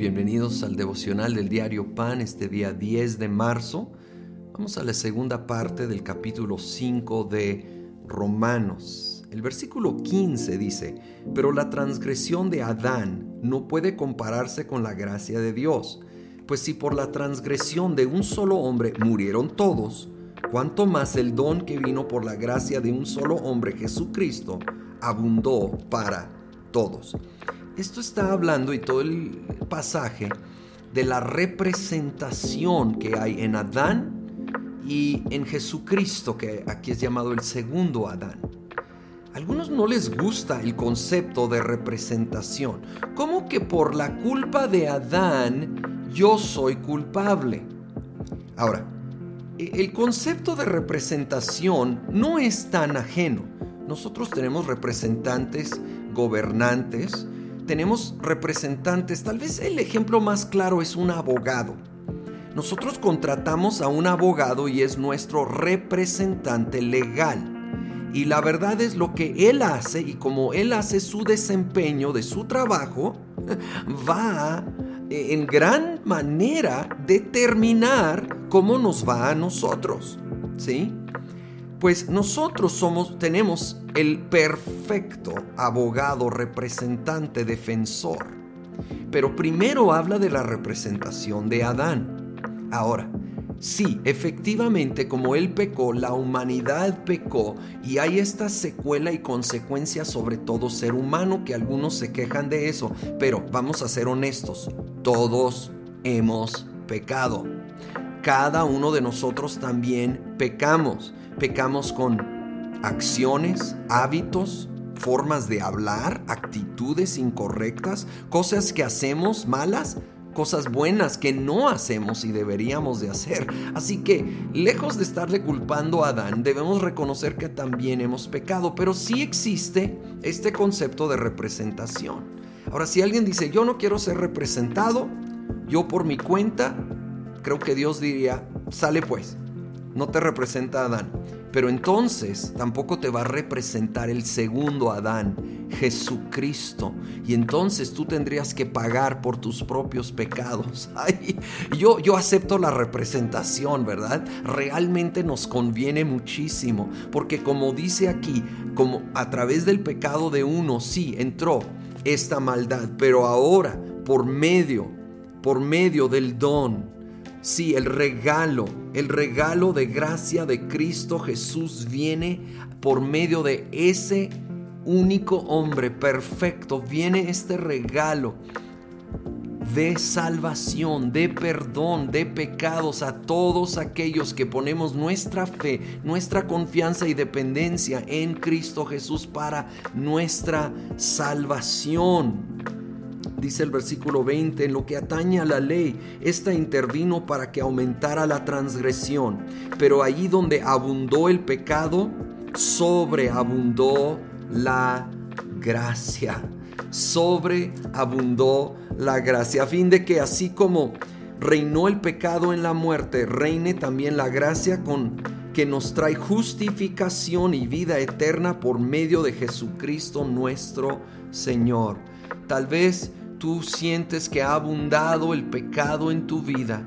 Bienvenidos al devocional del diario Pan este día 10 de marzo. Vamos a la segunda parte del capítulo 5 de Romanos. El versículo 15 dice, pero la transgresión de Adán no puede compararse con la gracia de Dios, pues si por la transgresión de un solo hombre murieron todos, cuanto más el don que vino por la gracia de un solo hombre, Jesucristo, abundó para todos. Esto está hablando y todo el pasaje de la representación que hay en Adán y en Jesucristo, que aquí es llamado el segundo Adán. A algunos no les gusta el concepto de representación. como que por la culpa de Adán yo soy culpable? Ahora, e, el concepto de representación no es tan ajeno. Nosotros tenemos representantes, gobernantes, tenemos representantes, tal vez el ejemplo más claro es un abogado. Nosotros contratamos a un abogado y es nuestro representante legal. Y la verdad es lo que él hace y como él hace su desempeño de su trabajo, va en gran manera determinar cómo nos va a nosotros. ¿Sí? Pues nosotros somos, tenemos el perfecto abogado, representante, defensor. Pero primero habla de la representación de Adán. Ahora, sí, efectivamente, como él pecó, la humanidad pecó y hay esta secuela y consecuencia sobre todo ser humano que algunos se quejan de eso. Pero vamos a ser honestos, todos hemos pecado. Cada uno de nosotros también pecamos pecamos con acciones, hábitos, formas de hablar, actitudes incorrectas, cosas que hacemos malas, cosas buenas que no hacemos y deberíamos de hacer. Así que, lejos de estarle culpando a Adán, debemos reconocer que también hemos pecado, pero sí existe este concepto de representación. Ahora, si alguien dice, yo no quiero ser representado, yo por mi cuenta, creo que Dios diría, sale pues, no te representa Adán. Pero entonces tampoco te va a representar el segundo Adán, Jesucristo. Y entonces tú tendrías que pagar por tus propios pecados. Ay, yo, yo acepto la representación, ¿verdad? Realmente nos conviene muchísimo. Porque como dice aquí, como a través del pecado de uno, sí, entró esta maldad. Pero ahora, por medio, por medio del don, Sí, el regalo, el regalo de gracia de Cristo Jesús viene por medio de ese único hombre perfecto. Viene este regalo de salvación, de perdón, de pecados a todos aquellos que ponemos nuestra fe, nuestra confianza y dependencia en Cristo Jesús para nuestra salvación dice el versículo 20, en lo que atañe a la ley, esta intervino para que aumentara la transgresión, pero allí donde abundó el pecado, sobreabundó la gracia. Sobreabundó la gracia, a fin de que así como reinó el pecado en la muerte, reine también la gracia con que nos trae justificación y vida eterna por medio de Jesucristo nuestro Señor. Tal vez tú sientes que ha abundado el pecado en tu vida.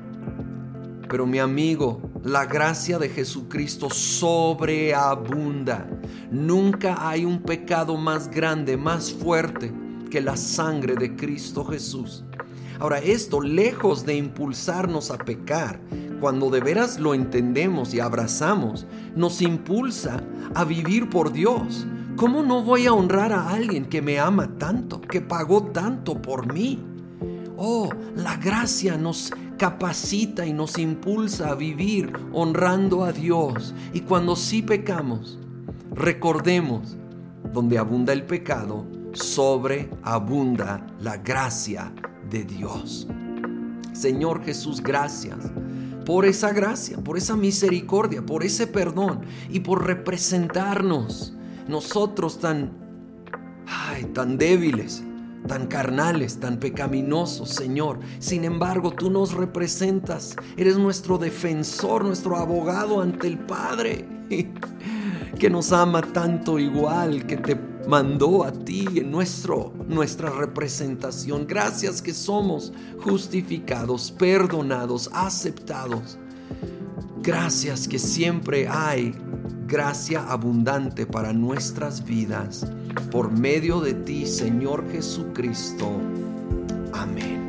Pero mi amigo, la gracia de Jesucristo sobreabunda. Nunca hay un pecado más grande, más fuerte que la sangre de Cristo Jesús. Ahora, esto, lejos de impulsarnos a pecar, cuando de veras lo entendemos y abrazamos, nos impulsa a vivir por Dios, ¿Cómo no voy a honrar a alguien que me ama tanto, que pagó tanto por mí? Oh, la gracia nos capacita y nos impulsa a vivir honrando a Dios. Y cuando sí pecamos, recordemos, donde abunda el pecado, sobreabunda la gracia de Dios. Señor Jesús, gracias por esa gracia, por esa misericordia, por ese perdón y por representarnos nosotros tan, ay, tan débiles, tan carnales, tan pecaminosos, Señor. Sin embargo, tú nos representas, eres nuestro defensor, nuestro abogado ante el Padre, que nos ama tanto igual, que te mandó a ti en nuestro, nuestra representación. Gracias que somos justificados, perdonados, aceptados. Gracias que siempre hay gracia abundante para nuestras vidas. Por medio de ti, Señor Jesucristo. Amén.